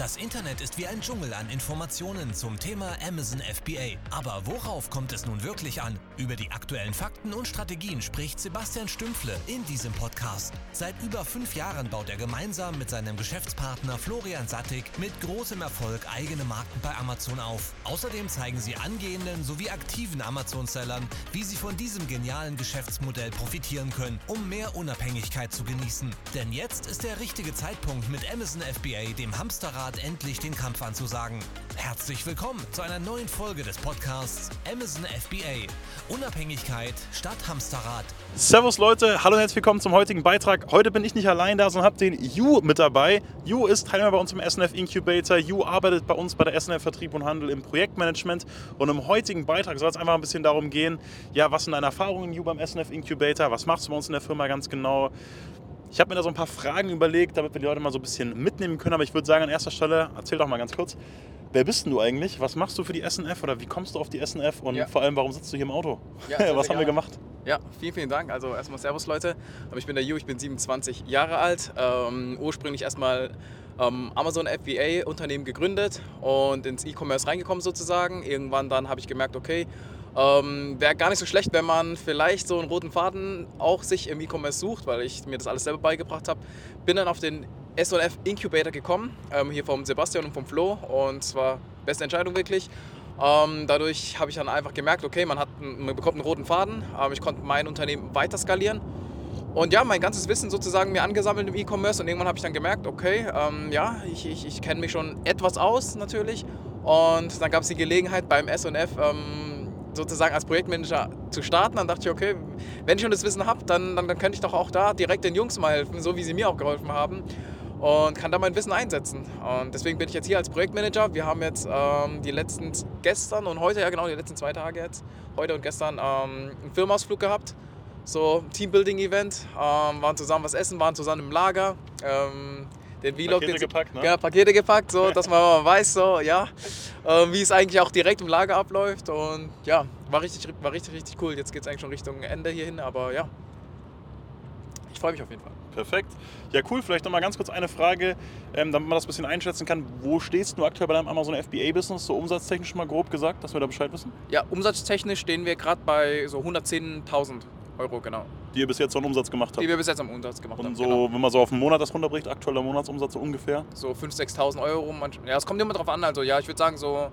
Das Internet ist wie ein Dschungel an Informationen zum Thema Amazon FBA. Aber worauf kommt es nun wirklich an? Über die aktuellen Fakten und Strategien spricht Sebastian Stümpfle in diesem Podcast. Seit über fünf Jahren baut er gemeinsam mit seinem Geschäftspartner Florian Sattig mit großem Erfolg eigene Marken bei Amazon auf. Außerdem zeigen sie angehenden sowie aktiven Amazon-Sellern, wie sie von diesem genialen Geschäftsmodell profitieren können, um mehr Unabhängigkeit zu genießen. Denn jetzt ist der richtige Zeitpunkt mit Amazon FBA, dem Hamsterrad, endlich den Kampf anzusagen. Herzlich willkommen zu einer neuen Folge des Podcasts Amazon FBA. Unabhängigkeit statt Hamsterrad. Servus Leute, hallo und herzlich willkommen zum heutigen Beitrag. Heute bin ich nicht allein da, sondern habe den Ju mit dabei. Ju ist Teilnehmer bei uns im SNF Incubator. Ju arbeitet bei uns bei der SNF Vertrieb und Handel im Projektmanagement. Und im heutigen Beitrag soll es einfach ein bisschen darum gehen, ja, was sind deine Erfahrungen, Ju, beim SNF Incubator? Was machst du bei uns in der Firma ganz genau? Ich habe mir da so ein paar Fragen überlegt, damit wir die Leute mal so ein bisschen mitnehmen können. Aber ich würde sagen, an erster Stelle, erzähl doch mal ganz kurz, wer bist denn du eigentlich? Was machst du für die SNF oder wie kommst du auf die SNF? Und Ja. vor allem, warum sitzt du hier im Auto? Ja, Was haben wir gemacht? Ja, vielen, vielen Dank. Also erstmal Servus Leute. Ähm, Ich bin der Ju, ich bin 27 Jahre alt. Ähm, ursprünglich erstmal ähm, Amazon FBA Unternehmen gegründet und ins E-Commerce reingekommen sozusagen. Irgendwann dann habe ich gemerkt, okay, ähm, wäre gar nicht so schlecht, wenn man vielleicht so einen roten Faden auch sich im E-Commerce sucht, weil ich mir das alles selber beigebracht habe. Bin dann auf den S&F Incubator gekommen, ähm, hier vom Sebastian und vom Flo und es war beste Entscheidung wirklich. Ähm, dadurch habe ich dann einfach gemerkt, okay, man, hat, man bekommt einen roten Faden. Ähm, ich konnte mein Unternehmen weiter skalieren. Und ja, mein ganzes Wissen sozusagen mir angesammelt im E-Commerce und irgendwann habe ich dann gemerkt, okay, ähm, ja, ich, ich, ich kenne mich schon etwas aus natürlich. Und dann gab es die Gelegenheit beim S&F ähm, sozusagen als Projektmanager zu starten. Dann dachte ich, okay, wenn ich schon das Wissen habe, dann, dann, dann könnte ich doch auch da direkt den Jungs mal helfen, so wie sie mir auch geholfen haben. Und kann da mein Wissen einsetzen. Und deswegen bin ich jetzt hier als Projektmanager. Wir haben jetzt ähm, die letzten gestern und heute, ja genau, die letzten zwei Tage jetzt, heute und gestern, ähm, einen Firmenausflug gehabt. So Teambuilding-Event. Ähm, waren zusammen was essen, waren zusammen im Lager. Den Vlog, Pakete den, gepackt, ne? Ja, Pakete gepackt, so, dass man mal weiß, so, ja, äh, wie es eigentlich auch direkt im Lager abläuft. Und ja, war richtig, war richtig, richtig cool. Jetzt geht es eigentlich schon Richtung Ende hierhin, aber ja, ich freue mich auf jeden Fall. Perfekt. Ja, cool. Vielleicht noch mal ganz kurz eine Frage, ähm, damit man das ein bisschen einschätzen kann. Wo stehst du aktuell bei deinem Amazon FBA-Business, so umsatztechnisch mal grob gesagt, dass wir da Bescheid wissen? Ja, umsatztechnisch stehen wir gerade bei so 110.000 Euro, genau. Die ihr bis jetzt so einen Umsatz gemacht habt. Die wir bis jetzt am Umsatz gemacht Und haben. so, Genau. wenn man so auf einen Monat das runterbricht, aktueller Monatsumsatz so ungefähr? So 5.000, 6.000 Euro. Ja, es kommt immer drauf an. Also ja, ich würde sagen so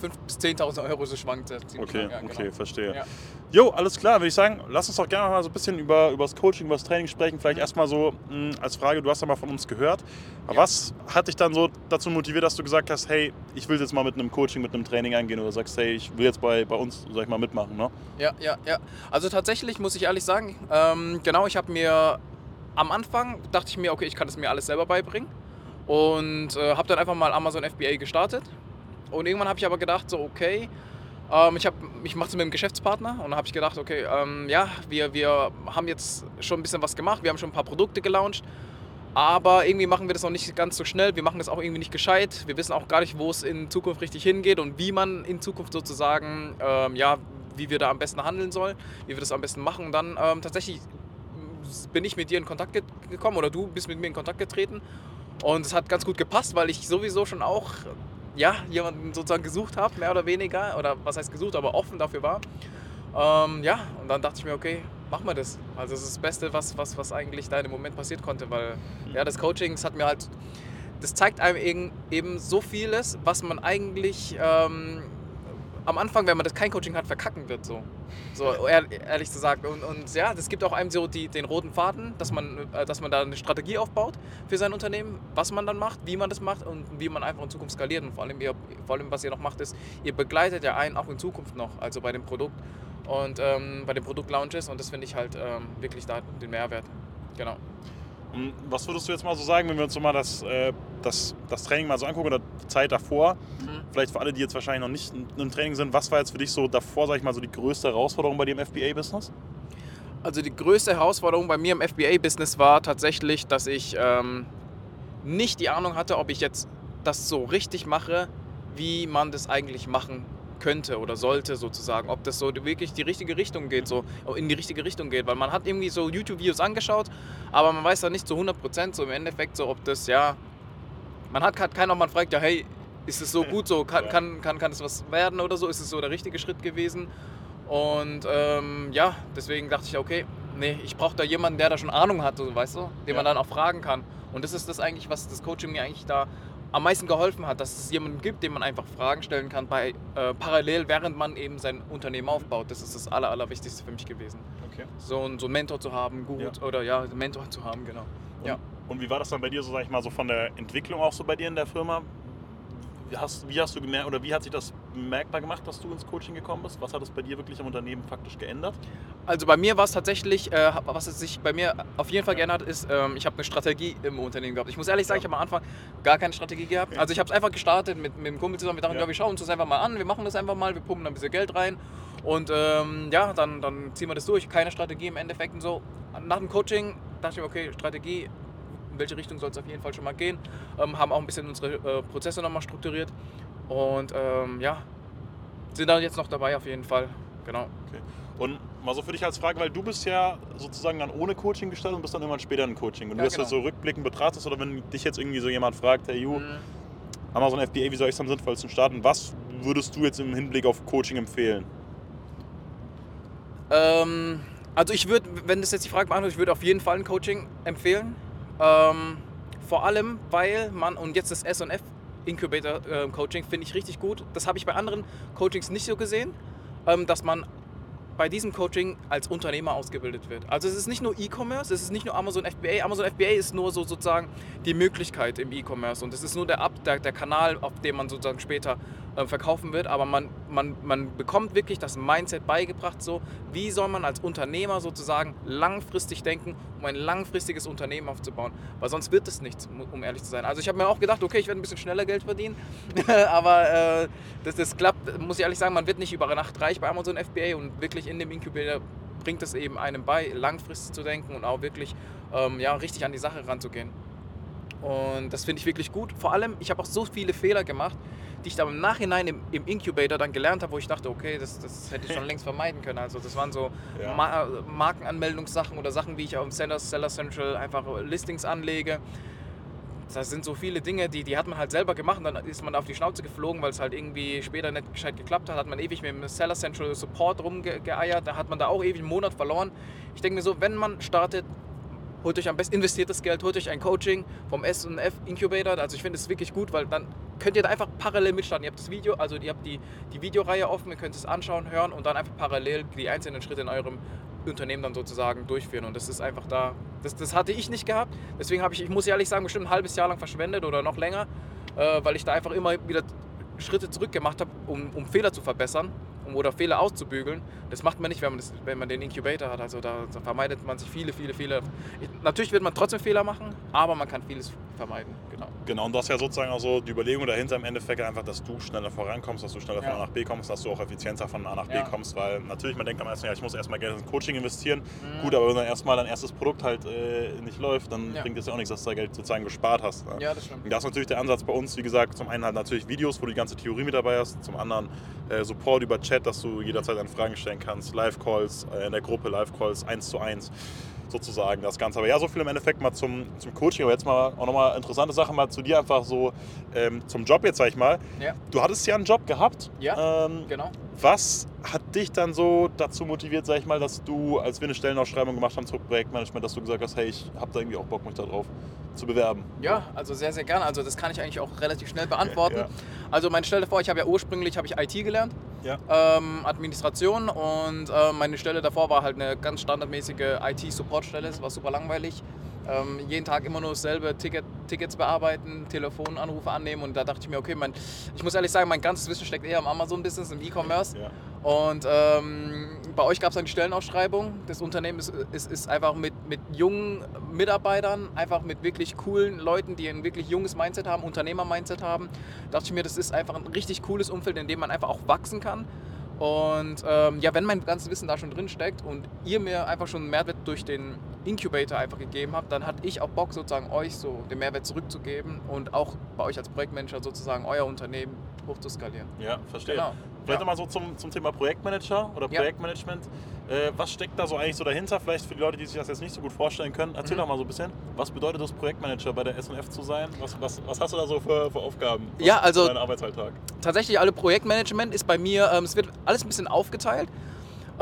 5.000 bis 10.000 Euro, so schwankt Okay, stark, ja, okay, genau. verstehe. Ja. Jo, alles klar, würde ich sagen, lass uns doch gerne mal so ein bisschen über, über das Coaching, über das Training sprechen. Vielleicht erstmal so mh, als Frage, du hast ja mal von uns gehört. Ja. Was hat dich dann so dazu motiviert, dass du gesagt hast, hey, ich will jetzt mal mit einem Coaching, mit einem Training eingehen oder sagst, hey, ich will jetzt bei, bei uns, sag ich mal, mitmachen, ne? Ja, ja, ja. Also tatsächlich muss ich ehrlich sagen, ähm, genau, ich habe mir am Anfang dachte ich mir, okay, ich kann das mir alles selber beibringen und äh, habe dann einfach mal Amazon FBA gestartet. Und irgendwann habe ich aber gedacht, so okay, ähm, ich, ich mache es mit einem Geschäftspartner. Und dann habe ich gedacht, okay, ähm, ja, wir, wir haben jetzt schon ein bisschen was gemacht, wir haben schon ein paar Produkte gelauncht, aber irgendwie machen wir das noch nicht ganz so schnell, wir machen das auch irgendwie nicht gescheit, wir wissen auch gar nicht, wo es in Zukunft richtig hingeht und wie man in Zukunft sozusagen, ähm, ja, wie wir da am besten handeln sollen, wie wir das am besten machen. Und dann ähm, tatsächlich bin ich mit dir in Kontakt ge- gekommen oder du bist mit mir in Kontakt getreten. Und es hat ganz gut gepasst, weil ich sowieso schon auch ja, jemanden sozusagen gesucht habe, mehr oder weniger, oder was heißt gesucht, aber offen dafür war. Ähm, ja, und dann dachte ich mir, okay, machen wir das. Also das ist das Beste, was, was, was eigentlich da dem Moment passiert konnte, weil ja, das Coaching, das hat mir halt, das zeigt einem eben, eben so vieles, was man eigentlich ähm, am Anfang, wenn man das kein Coaching hat, verkacken wird. So, so ehr, ehrlich gesagt. Und, und ja, das gibt auch einem so die, den roten Faden, dass man, äh, dass man da eine Strategie aufbaut für sein Unternehmen, was man dann macht, wie man das macht und wie man einfach in Zukunft skaliert. Und vor allem, ihr, vor allem was ihr noch macht, ist, ihr begleitet ja einen auch in Zukunft noch, also bei dem Produkt und ähm, bei den Produktlaunches. Und das finde ich halt ähm, wirklich da den Mehrwert. Genau. Was würdest du jetzt mal so sagen, wenn wir uns so mal das, äh, das, das Training mal so angucken oder die Zeit davor? Mhm. Vielleicht für alle, die jetzt wahrscheinlich noch nicht in einem Training sind, was war jetzt für dich so davor, sag ich mal, so die größte Herausforderung bei dir im FBA-Business? Also die größte Herausforderung bei mir im FBA-Business war tatsächlich, dass ich ähm, nicht die Ahnung hatte, ob ich jetzt das so richtig mache, wie man das eigentlich machen könnte oder sollte sozusagen, ob das so wirklich die richtige Richtung geht, so in die richtige Richtung geht, weil man hat irgendwie so YouTube-Videos angeschaut, aber man weiß dann nicht zu 100 Prozent so im Endeffekt so, ob das ja man hat halt keiner, man fragt ja, hey, ist es so gut so, kann, Ja. kann, kann, kann es was werden oder so, ist es so der richtige Schritt gewesen? Und ähm, ja, deswegen dachte ich, okay, nee, ich brauche da jemanden, der da schon Ahnung hat, so, weißt du, den man Ja. dann auch fragen kann. Und das ist das eigentlich, was das Coaching mir eigentlich da am meisten geholfen hat, dass es jemanden gibt, dem man einfach Fragen stellen kann, bei, äh, parallel, während man eben sein Unternehmen aufbaut. Das ist das Aller, Allerwichtigste für mich gewesen. Okay. So, einen- so einen Mentor zu haben, gut, Ja. oder ja, einen Mentor zu haben, genau. Ja. Und wie war das dann bei dir, so sag ich mal, so von der Entwicklung auch so bei dir in der Firma? Wie hast, wie hast du gemerkt, oder wie hat sich das bemerkbar gemacht, dass du ins Coaching gekommen bist? Was hat es bei dir wirklich im Unternehmen faktisch geändert? Also bei mir war es tatsächlich, äh, was es sich bei mir auf jeden Fall geändert ist, ähm, ich habe eine Strategie im Unternehmen gehabt. Ich muss ehrlich sagen, ich habe am Anfang gar keine Strategie gehabt. Also ich habe es einfach gestartet mit, mit dem Kumpel zusammen. Wir dachten, Ja. ja. wir schauen uns das einfach mal an, wir machen das einfach mal, wir pumpen ein bisschen Geld rein und ähm, ja, dann, dann ziehen wir das durch. Keine Strategie im Endeffekt und so. Nach dem Coaching dachte ich mir, okay, Strategie, in welche Richtung soll es auf jeden Fall schon mal gehen. Ähm, haben auch ein bisschen unsere äh, Prozesse nochmal strukturiert und ähm, ja, sind da jetzt noch dabei auf jeden Fall. Genau. Okay. Und mal so für dich als Frage, weil du bist ja sozusagen dann ohne Coaching gestartet und bist dann irgendwann später in Coaching. Wenn Ja, du das genau. jetzt so rückblickend betrachtest oder wenn dich jetzt irgendwie so jemand fragt, hey Ju, Mhm. Amazon FBA, wie soll ich es am sinnvollsten starten? Was würdest du jetzt im Hinblick auf Coaching empfehlen? Ähm, also ich würde, wenn das jetzt die Frage beantwortet, ich würde auf jeden Fall ein Coaching empfehlen. Ähm, vor allem, weil man, und jetzt das S&F Incubator äh, Coaching finde ich richtig gut. Das habe ich bei anderen Coachings nicht so gesehen, ähm, dass man bei diesem Coaching als Unternehmer ausgebildet wird. Also es ist nicht nur E-Commerce, es ist nicht nur Amazon FBA. Amazon FBA ist nur so sozusagen die Möglichkeit im E-Commerce und es ist nur der, Ab der, der Kanal, auf dem man sozusagen später äh, verkaufen wird. Aber man, man, man bekommt wirklich das Mindset beigebracht, so wie soll man als Unternehmer sozusagen langfristig denken, um ein langfristiges Unternehmen aufzubauen. Weil sonst wird es nichts, um ehrlich zu sein. Also ich habe mir auch gedacht, okay, ich werde ein bisschen schneller Geld verdienen, aber äh, das, das klappt, muss ich ehrlich sagen, man wird nicht über Nacht reich bei Amazon FBA und wirklich in dem Incubator bringt es eben einem bei, langfristig zu denken und auch wirklich ähm, ja, richtig an die Sache ranzugehen. Und das finde ich wirklich gut. Vor allem, ich habe auch so viele Fehler gemacht, die ich dann im Nachhinein im, im Incubator dann gelernt habe, wo ich dachte, okay, das, das hätte ich schon längst vermeiden können. Also das waren so Ja. Ma Markenanmeldungssachen oder Sachen, wie ich auf dem Seller, Seller Central einfach Listings anlege. Das sind so viele Dinge, die, die hat man halt selber gemacht und dann ist man auf die Schnauze geflogen, weil es halt irgendwie später nicht gescheit geklappt hat. Hat man ewig mit dem Seller Central Support rumgeeiert, da hat man da auch ewig einen Monat verloren. Ich denke mir so, wenn man startet, holt euch am besten investiertes Geld, holt euch ein Coaching vom S&F Incubator. Also ich finde es wirklich gut, weil dann könnt ihr da einfach parallel mitstarten. Ihr habt das Video, also ihr habt die, die Videoreihe offen, ihr könnt es anschauen, hören und dann einfach parallel die einzelnen Schritte in eurem Unternehmen dann sozusagen durchführen. Und das ist einfach da, das, das hatte ich nicht gehabt. Deswegen habe ich, ich muss ehrlich sagen, bestimmt ein halbes Jahr lang verschwendet oder noch länger, äh, weil ich da einfach immer wieder Schritte zurück gemacht habe, um, um Fehler zu verbessern um, oder Fehler auszubügeln. Das macht man nicht, wenn man, das, wenn man den Incubator hat. Also da, da vermeidet man sich viele, viele Fehler. Ich, natürlich wird man trotzdem Fehler machen, aber man kann vieles vermeiden. Genau. Genau, und das ist ja sozusagen auch so die Überlegung dahinter im Endeffekt einfach, dass du schneller vorankommst, dass du schneller von Ja. A nach B kommst, dass du auch effizienter von A nach B Ja. kommst, weil natürlich, man denkt am ersten, ja, ich muss erstmal Geld ins Coaching investieren. Mhm. Gut, aber wenn dann erstmal dein erstes Produkt halt äh, nicht läuft, dann Ja. bringt es ja auch nichts, dass du da Geld sozusagen gespart hast. Ne? Ja, das stimmt. Und Das ist natürlich der Ansatz bei uns, wie gesagt, zum einen halt natürlich Videos, wo du die ganze Theorie mit dabei hast, zum anderen äh, Support über Chat, dass du jederzeit deine Fragen stellen kannst, Live-Calls äh, in der Gruppe, Live-Calls 1 zu 1 sozusagen das Ganze. Aber ja, so viel im Endeffekt mal zum, zum Coaching, aber jetzt mal auch nochmal interessante Sache mal zu dir einfach so ähm, zum Job jetzt, sag ich mal. Ja. Du hattest ja einen Job gehabt. Ja, Ähm, Genau. was hat dich dann so dazu motiviert, sag ich mal, dass du, als wir eine Stellenausschreibung gemacht haben zum Projektmanagement, dass du gesagt hast, hey, ich habe da irgendwie auch Bock, mich da drauf zu bewerben? Ja, also sehr, sehr gerne. Also das kann ich eigentlich auch relativ schnell beantworten. Ja. Also meine Stelle vor, ich habe ja ursprünglich habe ich IT gelernt, Ja. ähm, Administration und äh, meine Stelle davor war halt eine ganz standardmäßige IT-Support-Stelle. Es war super langweilig. Ähm, jeden Tag immer nur dasselbe, Ticket, Tickets bearbeiten, Telefonanrufe annehmen und da dachte ich mir, okay, mein, ich muss ehrlich sagen, mein ganzes Wissen steckt eher im Amazon-Business, im E-Commerce. Ja. Und ähm, bei euch gab es dann die Stellenausschreibung. Das Unternehmen ist, ist, ist einfach mit, mit jungen Mitarbeitern, einfach mit wirklich coolen Leuten, die ein wirklich junges Mindset haben, Unternehmer-Mindset haben. Da dachte ich mir, das ist einfach ein richtig cooles Umfeld, in dem man einfach auch wachsen kann. Und ähm, ja, wenn mein ganzes Wissen da schon drin steckt und ihr mir einfach schon einen Mehrwert durch den Incubator einfach gegeben habt, dann hatte ich auch Bock sozusagen euch so den Mehrwert zurückzugeben und auch bei euch als Projektmanager sozusagen euer Unternehmen hochzuskalieren. Ja, verstehe. Genau. Vielleicht Ja. nochmal so zum, zum Thema Projektmanager oder Ja. Projektmanagement. Äh, was steckt da so eigentlich so dahinter? Vielleicht für die Leute, die sich das jetzt nicht so gut vorstellen können. Erzähl Mhm. doch mal so ein bisschen. Was bedeutet das, Projektmanager bei der SNF zu sein? Was, was, was hast du da so für, für Aufgaben? Was Ja, also- Dein Arbeitsalltag. tatsächlich alle Projektmanagement ist bei mir, ähm, es wird alles ein bisschen aufgeteilt.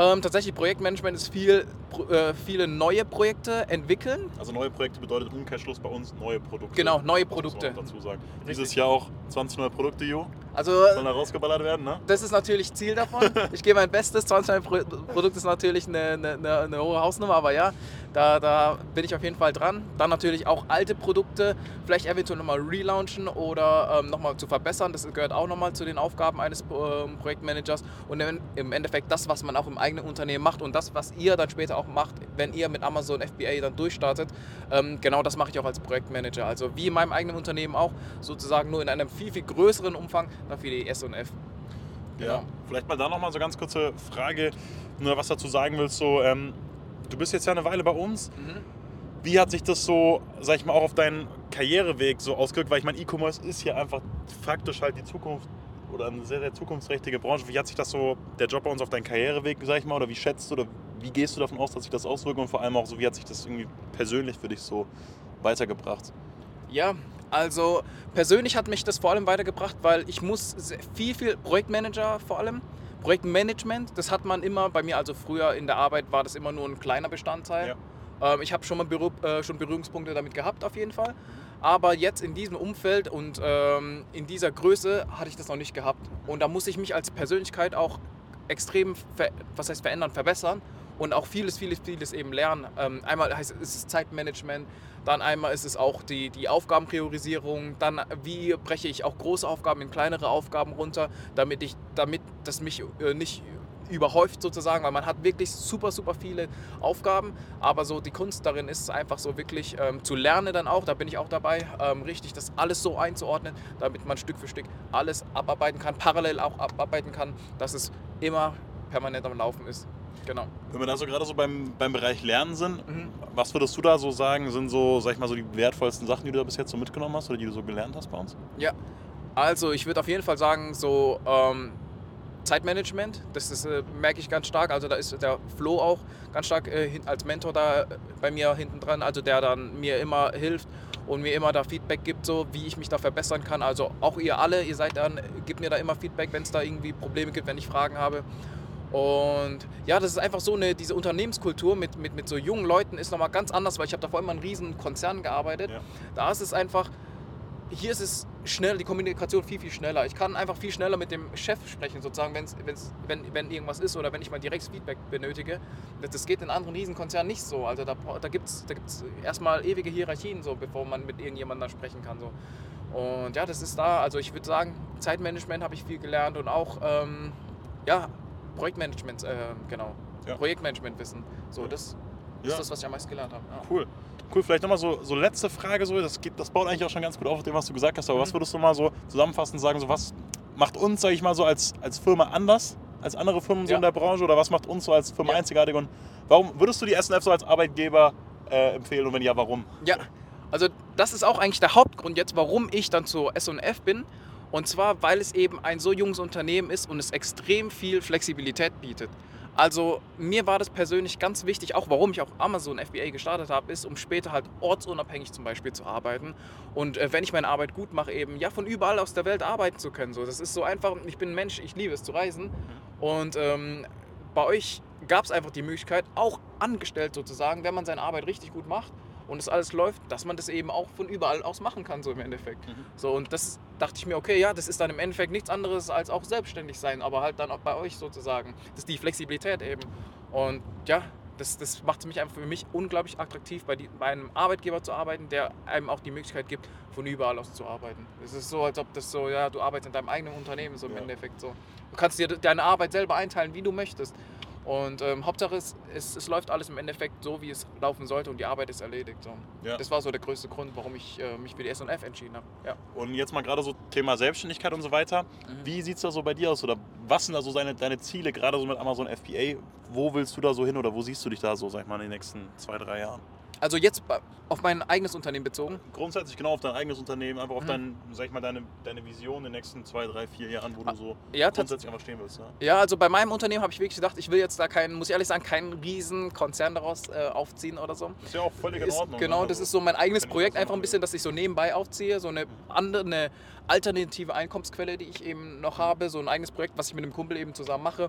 Ähm, tatsächlich Projektmanagement ist viel, äh, viele neue Projekte entwickeln. Also neue Projekte bedeutet Umkehrschluss bei uns neue Produkte. Genau, neue Produkte. dazu sagen. Dieses Jahr auch 20 neue Produkte, Jo. Also Sollen da rausgeballert werden, ne? das ist natürlich Ziel davon. Ich gebe mein Bestes. 20 neue Pro Produkt ist natürlich eine, eine, eine hohe Hausnummer, aber ja, da, da bin ich auf jeden Fall dran. Dann natürlich auch alte Produkte, vielleicht eventuell nochmal relaunchen oder ähm, nochmal zu verbessern. Das gehört auch nochmal zu den Aufgaben eines ähm, Projektmanagers. Und im, Endeffekt das, was man auch im eigenen Unternehmen macht und das, was ihr dann später auch macht, wenn ihr mit Amazon FBA dann durchstartet, ähm, genau das mache ich auch als Projektmanager. Also wie in meinem eigenen Unternehmen auch, sozusagen nur in einem viel, viel größeren Umfang, dann für die S&F. Ja. Vielleicht mal da nochmal so ganz kurze Frage, nur was dazu sagen willst. So, ähm, du bist jetzt ja eine Weile bei uns. Mhm. Wie hat sich das so, sag ich mal, auch auf deinen Karriereweg so ausgewirkt? Weil ich meine, E-Commerce ist ja einfach faktisch halt die Zukunft oder eine sehr, sehr zukunftsträchtige Branche. Wie hat sich das so, der Job bei uns auf deinen Karriereweg, sag ich mal, oder wie schätzt du oder wie gehst du davon aus, dass sich das auswirkt und vor allem auch so, wie hat sich das irgendwie persönlich für dich so weitergebracht? Ja, also persönlich hat mich das vor allem weitergebracht, weil ich muss viel, viel Projektmanager vor allem, Projektmanagement, das hat man immer, bei mir also früher in der Arbeit war das immer nur ein kleiner Bestandteil. Ähm, ich habe schon mal Berühr äh, schon Berührungspunkte damit gehabt auf jeden Fall, aber jetzt in diesem Umfeld und ähm, in dieser Größe hatte ich das noch nicht gehabt. Und da muss ich mich als Persönlichkeit auch extrem, was heißt verändern, verbessern und auch vieles, vieles, vieles eben lernen. Ähm, einmal heißt es, es Zeitmanagement, dann einmal ist es auch die, die Aufgabenpriorisierung, dann wie breche ich auch große Aufgaben in kleinere Aufgaben runter, damit, ich, damit das mich äh, nicht überhäuft sozusagen, weil man hat wirklich super, super viele Aufgaben, aber so die Kunst darin ist einfach so wirklich ähm, zu lernen dann auch, da bin ich auch dabei, ähm, richtig das alles so einzuordnen, damit man Stück für Stück alles abarbeiten kann, parallel auch abarbeiten kann, dass es immer permanent am Laufen ist. Genau. Wenn wir da so gerade so beim, beim Bereich Lernen sind, Mhm. was würdest du da so sagen, sind so, sag ich mal, so die wertvollsten Sachen, die du da bis jetzt so mitgenommen hast oder die du so gelernt hast bei uns? Ja, also ich würde auf jeden Fall sagen, so ähm, Zeitmanagement, das ist, äh, merke ich ganz stark. Also da ist der Flo auch ganz stark äh, als Mentor da äh, bei mir hinten dran, also der dann mir immer hilft und mir immer da Feedback gibt, so wie ich mich da verbessern kann. Also auch ihr alle, ihr seid dann, gebt mir da immer Feedback, wenn es da irgendwie Probleme gibt, wenn ich Fragen habe. Und ja, das ist einfach so eine, diese Unternehmenskultur mit, mit, mit so jungen Leuten ist nochmal ganz anders, weil ich habe davor immer in riesen Konzernen gearbeitet. Ja. Da ist es einfach, hier ist es schnell, die Kommunikation viel, viel schneller. Ich kann einfach viel schneller mit dem Chef sprechen, sozusagen, wenn's, wenn's, wenn, wenn irgendwas ist oder wenn ich mal direktes Feedback benötige. Das, das geht in anderen Riesenkonzernen nicht so. Also da, da gibt es da gibt's erstmal ewige Hierarchien, so, bevor man mit irgendjemandem sprechen kann. So. Und ja, das ist da. Also ich würde sagen, Zeitmanagement habe ich viel gelernt und auch ähm, ja, Projektmanagement, äh, genau. Ja. Projektmanagement-Wissen. So, Ja. das Ja. ist das, was ich am meisten gelernt habe. Cool. Cool, vielleicht nochmal so, so letzte Frage, so, das, geht, das baut eigentlich auch schon ganz gut auf, auf dem, was du gesagt hast, aber Mhm. was würdest du mal so zusammenfassend sagen, so was macht uns, sage ich mal so, als, als Firma anders als andere Firmen so in der Branche oder was macht uns so als Firma einzigartig und warum würdest du die SNF so als Arbeitgeber äh, empfehlen und wenn ja, warum? Ja, also das ist auch eigentlich der Hauptgrund jetzt, warum ich dann zur S&F bin. Und zwar, weil es eben ein so junges Unternehmen ist und es extrem viel Flexibilität bietet. Also mir war das persönlich ganz wichtig, auch warum ich auch Amazon FBA gestartet habe, ist, um später halt ortsunabhängig zum Beispiel zu arbeiten. Und äh, wenn ich meine Arbeit gut mache, eben ja von überall aus der Welt arbeiten zu können. So, das ist so einfach, ich bin ein Mensch, ich liebe es zu reisen. Und ähm, bei euch gab es einfach die Möglichkeit, auch angestellt sozusagen, wenn man seine Arbeit richtig gut macht und es alles läuft, dass man das eben auch von überall aus machen kann, so im Endeffekt. Mhm. So, und das dachte ich mir, okay, ja, das ist dann im Endeffekt nichts anderes als auch selbstständig sein, aber halt dann auch bei euch sozusagen. Das ist die Flexibilität eben. Und ja, das, das macht es mich einfach für mich unglaublich attraktiv, bei, die, bei einem Arbeitgeber zu arbeiten, der einem auch die Möglichkeit gibt, von überall aus zu arbeiten. Es ist so, als ob das so, ja, du arbeitest in deinem eigenen Unternehmen, so im Ja. Endeffekt so. Du kannst dir deine Arbeit selber einteilen, wie du möchtest. Und ähm, Hauptsache, es, es, es läuft alles im Endeffekt so, wie es laufen sollte und die Arbeit ist erledigt. So. Ja. Das war so der größte Grund, warum ich äh, mich für die S&F entschieden habe. Ja. Und jetzt mal gerade so Thema Selbstständigkeit und so weiter. Wie sieht es da so bei dir aus? Oder was sind da so deine, deine Ziele, gerade so mit Amazon FBA? Wo willst du da so hin oder wo siehst du dich da so, sag ich mal, in den nächsten zwei, drei Jahren? Also jetzt auf mein eigenes Unternehmen bezogen. Grundsätzlich genau auf dein eigenes Unternehmen, einfach auf Mhm. dein, sag ich mal, deine, deine Vision in den nächsten zwei, drei, vier Jahren, wo du so Ah, Ja, tats- grundsätzlich einfach stehen willst. Ja? Ja, also bei meinem Unternehmen habe ich wirklich gedacht, ich will jetzt da keinen, muss ich ehrlich sagen, keinen riesen Konzern daraus äh, aufziehen oder so. Ist ja auch völlig in Ist, Ordnung. genau, ne? das Also- ist so mein eigenes Projekt, einfach ein bisschen, dass ich so nebenbei aufziehe, so eine andere, eine alternative Einkommensquelle, die ich eben noch habe, so ein eigenes Projekt, was ich mit einem Kumpel eben zusammen mache.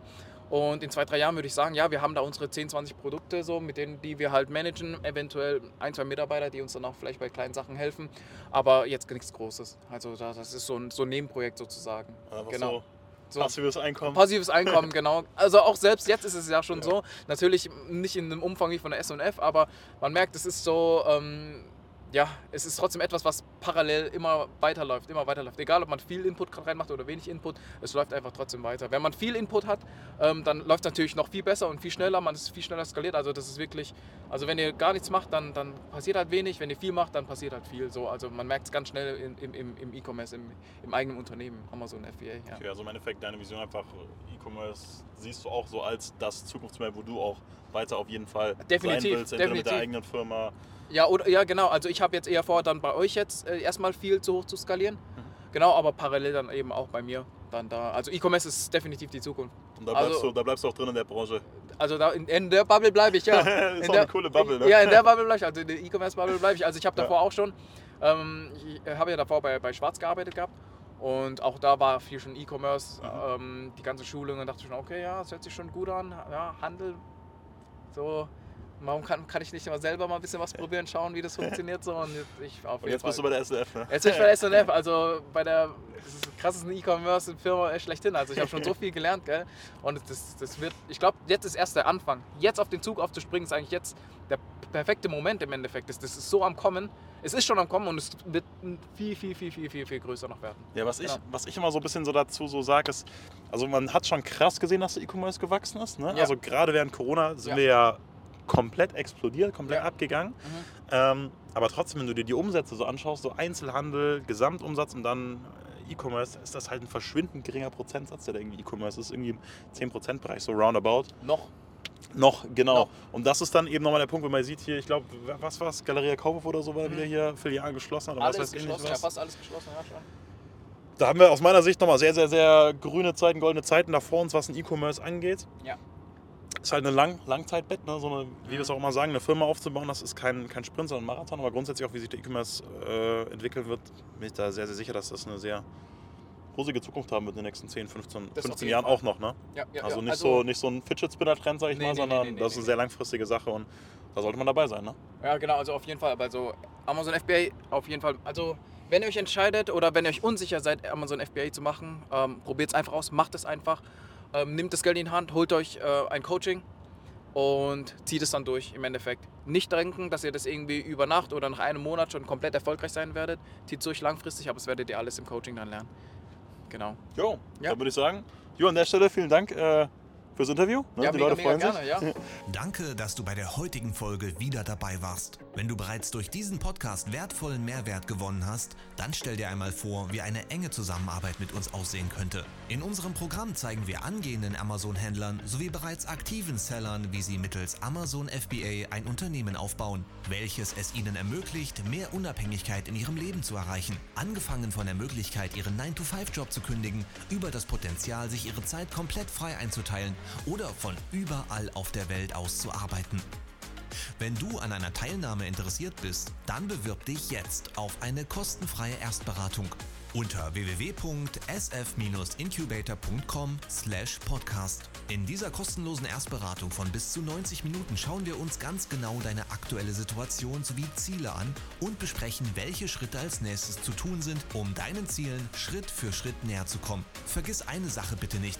Und in zwei, drei Jahren würde ich sagen, ja, wir haben da unsere 10, 20 Produkte, so, mit denen die wir halt managen, eventuell ein, zwei Mitarbeiter, die uns dann auch vielleicht bei kleinen Sachen helfen, aber jetzt nichts Großes. Also da- das ist so ein, so ein Nebenprojekt sozusagen. Einfach genau. so So. passives Einkommen. Passives Einkommen, genau. Also auch selbst jetzt ist es ja schon so. Natürlich nicht in einem Umfang wie von der S&F, aber man merkt, es ist so, ähm, ja, es ist trotzdem etwas, was parallel immer weiterläuft, immer weiterläuft. Egal, ob man viel Input reinmacht oder wenig Input, es läuft einfach trotzdem weiter. Wenn man viel Input hat, ähm, dann läuft es natürlich noch viel besser und viel schneller, man ist viel schneller skaliert. Also das ist wirklich, also wenn ihr gar nichts macht, dann, dann passiert halt wenig. Wenn ihr viel macht, dann passiert halt viel. So, also man merkt es ganz schnell im, im, im E-Commerce, im, im eigenen Unternehmen, Amazon FBA. Ja. Okay, also im Endeffekt deine Vision einfach E-Commerce siehst du auch so als das Zukunftsmodell, wo du auch weiter auf jeden Fall Definitiv, sein willst, entweder mit der definitiv. eigenen Firma. Ja, oder, ja, genau. Also ich habe jetzt eher vor, dann bei euch jetzt äh, erstmal viel zu hoch zu skalieren. Mhm. Genau, aber parallel dann eben auch bei mir dann da. Also E-Commerce ist definitiv die Zukunft. Und da bleibst, Also- du, da bleibst du auch drin in der Branche. Also da in, in der Bubble bleibe ich, ja. ist in auch der, eine coole Bubble, ne? Ja, in der Bubble bleibe ich. Also in der E-Commerce-Bubble bleibe ich. Also ich habe Ja. davor auch schon, ähm, ich habe ja davor bei, bei Schwarz gearbeitet gehabt. Und auch da war viel schon E-Commerce, Mhm. ähm, die ganze Schulung. Und dachte ich schon, okay, ja, das hört sich schon gut an. Ja, Handel, so. Warum kann, kann ich nicht mal selber mal ein bisschen was probieren, schauen, wie das funktioniert so? Und ich auf Und jetzt Fall. bist du bei der SLF, ne? Jetzt bin ich bei der SNF, also bei der krassesten E-Commerce-Firma schlechthin. Also ich habe schon so viel gelernt, gell? Und das, das wird, ich glaube, jetzt ist erst der Anfang. Jetzt auf den Zug aufzuspringen, ist eigentlich jetzt der perfekte Moment im Endeffekt. Das, das ist so am Kommen. Es ist schon am Kommen und es wird viel, viel, viel, viel, viel, viel größer noch werden. Ja, was ich, Genau. was ich immer so ein bisschen so dazu so sage, ist, also man hat schon krass gesehen, dass der E-Commerce gewachsen ist. Ne? Ja. Also gerade während Corona sind Ja. wir ja komplett explodiert, komplett Ja. abgegangen. Mhm. Ähm, aber trotzdem, wenn du dir die Umsätze so anschaust, so Einzelhandel, Gesamtumsatz und dann äh, E-Commerce, ist das halt ein verschwindend geringer Prozentsatz, der irgendwie E-Commerce ist. Irgendwie im 10%-Bereich, so roundabout. Noch. Noch, genau. Noch. Und das ist dann eben nochmal der Punkt, wenn man sieht hier, ich glaube, was war es, Galeria Kaufhof oder so, war Mhm. wieder hier Filialen geschlossen oder Alles was weiß ich geschlossen, nicht ja, was. fast alles geschlossen, ja schon. Da haben wir aus meiner Sicht nochmal sehr, sehr, sehr grüne Zeiten, goldene Zeiten da vor uns, was den E-Commerce angeht. Ja. Ist halt eine Lang Langzeitbett, ne? so eine, wie wir es auch immer sagen, eine Firma aufzubauen, das ist kein, kein Sprint, sondern ein Marathon. Aber grundsätzlich auch, wie sich der E-Commerce äh, entwickeln wird, bin ich da sehr, sehr sicher, dass das eine sehr rosige Zukunft haben wird in den nächsten 10, 15, Das auf 15 jeden Jahren Fall. auch noch. Ne? Ja, ja, also, nicht so, nicht so ein Fidget-Spinner-Trend, sag ich Nee, mal, nee, sondern nee, das ist eine sehr langfristige Sache und da sollte man dabei sein. Ne? Ja, genau, also auf jeden Fall. Aber so Amazon FBA auf jeden Fall. Also, wenn ihr euch entscheidet oder wenn ihr euch unsicher seid, Amazon FBA zu machen, ähm, probiert es einfach aus, macht es einfach. Ähm, nehmt das Geld in die Hand, holt euch äh, ein Coaching und zieht es dann durch im Endeffekt. Nicht denken, dass ihr das irgendwie über Nacht oder nach einem Monat schon komplett erfolgreich sein werdet. Zieht es durch langfristig, aber das werdet ihr alles im Coaching dann lernen. Genau. Jo, Ja. dann würde ich sagen, Jo, an der Stelle vielen Dank äh, fürs Interview. Ne? Ja, Die mega, Leute mega freuen sich. gerne, ja. Danke, dass du bei der heutigen Folge wieder dabei warst. Wenn du bereits durch diesen Podcast wertvollen Mehrwert gewonnen hast, dann stell dir einmal vor, wie eine enge Zusammenarbeit mit uns aussehen könnte. In unserem Programm zeigen wir angehenden Amazon-Händlern sowie bereits aktiven Sellern, wie sie mittels Amazon FBA ein Unternehmen aufbauen, welches es ihnen ermöglicht, mehr Unabhängigkeit in ihrem Leben zu erreichen. Angefangen von der Möglichkeit, ihren 9-to-5-Job zu kündigen, über das Potenzial, sich ihre Zeit komplett frei einzuteilen oder von überall auf der Welt aus zu arbeiten. Wenn du an einer Teilnahme interessiert bist, dann bewirb dich jetzt auf eine kostenfreie Erstberatung unter www.sf-incubator.com/podcast. In dieser kostenlosen Erstberatung von bis zu 90 Minuten schauen wir uns ganz genau deine aktuelle Situation sowie Ziele an und besprechen, welche Schritte als nächstes zu tun sind, um deinen Zielen Schritt für Schritt näher zu kommen. Vergiss eine Sache bitte nicht.